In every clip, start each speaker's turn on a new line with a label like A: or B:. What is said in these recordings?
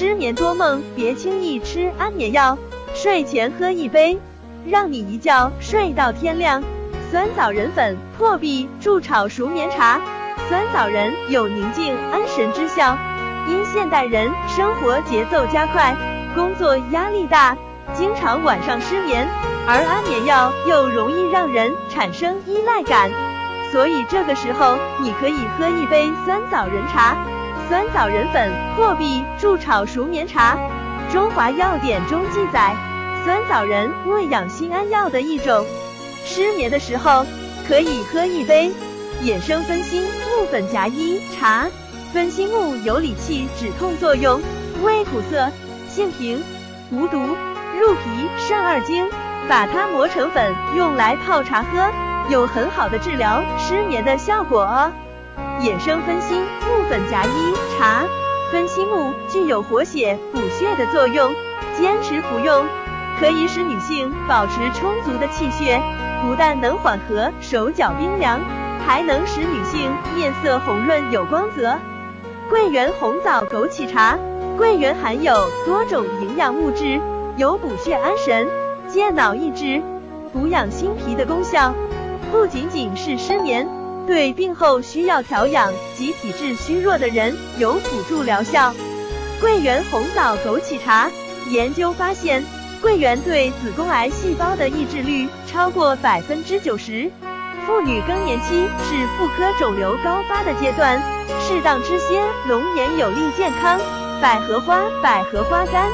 A: 失眠多梦，别轻易吃安眠药，睡前喝一杯，让你一觉睡到天亮。酸枣仁粉破壁助炒熟眠茶，酸枣仁有宁静安神之效。因现代人生活节奏加快，工作压力大，经常晚上失眠，而安眠药又容易让人产生依赖感，所以这个时候你可以喝一杯酸枣仁茶。酸枣仁粉破壁助炒熟眠茶，中华药典中记载，酸枣仁为养心安药的一种，失眠的时候可以喝一杯。衍生分心木粉夹一茶，分心木有理气止痛作用，味苦涩，性平，无毒，入脾肾二经，把它磨成粉用来泡茶喝，有很好的治疗失眠的效果哦。衍生分心木粉夹一茶，分心木具有活血补血的作用，坚持服用可以使女性保持充足的气血，不但能缓和手脚冰凉，还能使女性面色红润有光泽。桂圆红枣枸杞茶，桂圆含有多种营养物质，有补血安神、健脑益智、补养心脾的功效，不仅仅是失眠。对病后需要调养及体质虚弱的人有辅助疗效。桂圆红枣枸杞茶研究发现，桂圆对子宫癌细胞的抑制率超过百分之九十。妇女更年期是妇科肿瘤高发的阶段，适当吃些龙眼有利健康。百合花百合花干，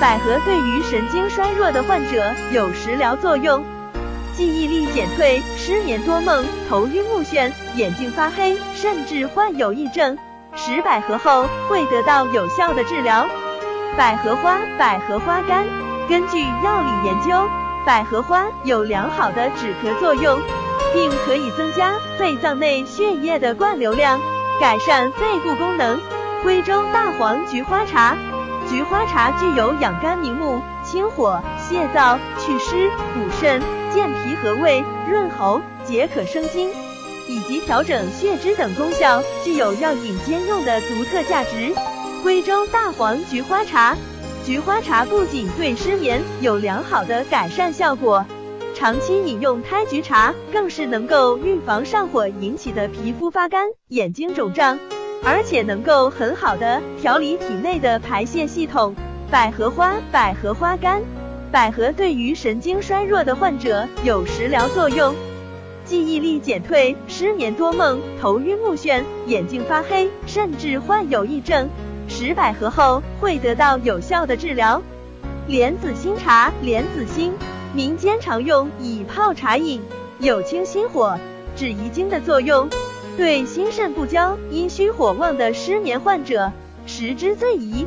A: 百合对于神经衰弱的患者有食疗作用。记忆力减退、失眠多梦、头晕目眩、眼睛发黑，甚至患有癔症，食百合后会得到有效的治疗。百合花、百合花干，根据药理研究，百合花有良好的止咳作用，并可以增加肺脏内血液的灌流量，改善肺部功能。徽州大黄菊花茶，菊花茶具有养肝明目、清火、泻燥、祛湿、补肾。健脾和胃、润喉、解渴生津，以及调整血脂等功效，具有药饮兼用的独特价值。徽州大黄菊花茶，菊花茶不仅对失眠有良好的改善效果，长期饮用胎菊茶更是能够预防上火引起的皮肤发干、眼睛肿胀，而且能够很好的调理体内的排泄系统。百合花，百合花干。百合对于神经衰弱的患者有食疗作用，记忆力减退、失眠多梦、头晕目眩、眼睛发黑，甚至患有癔症，食百合后会得到有效的治疗。莲子心茶，莲子心，民间常用以泡茶饮，有清心火、止遗精的作用，对心肾不交、阴虚火旺的失眠患者食之最宜。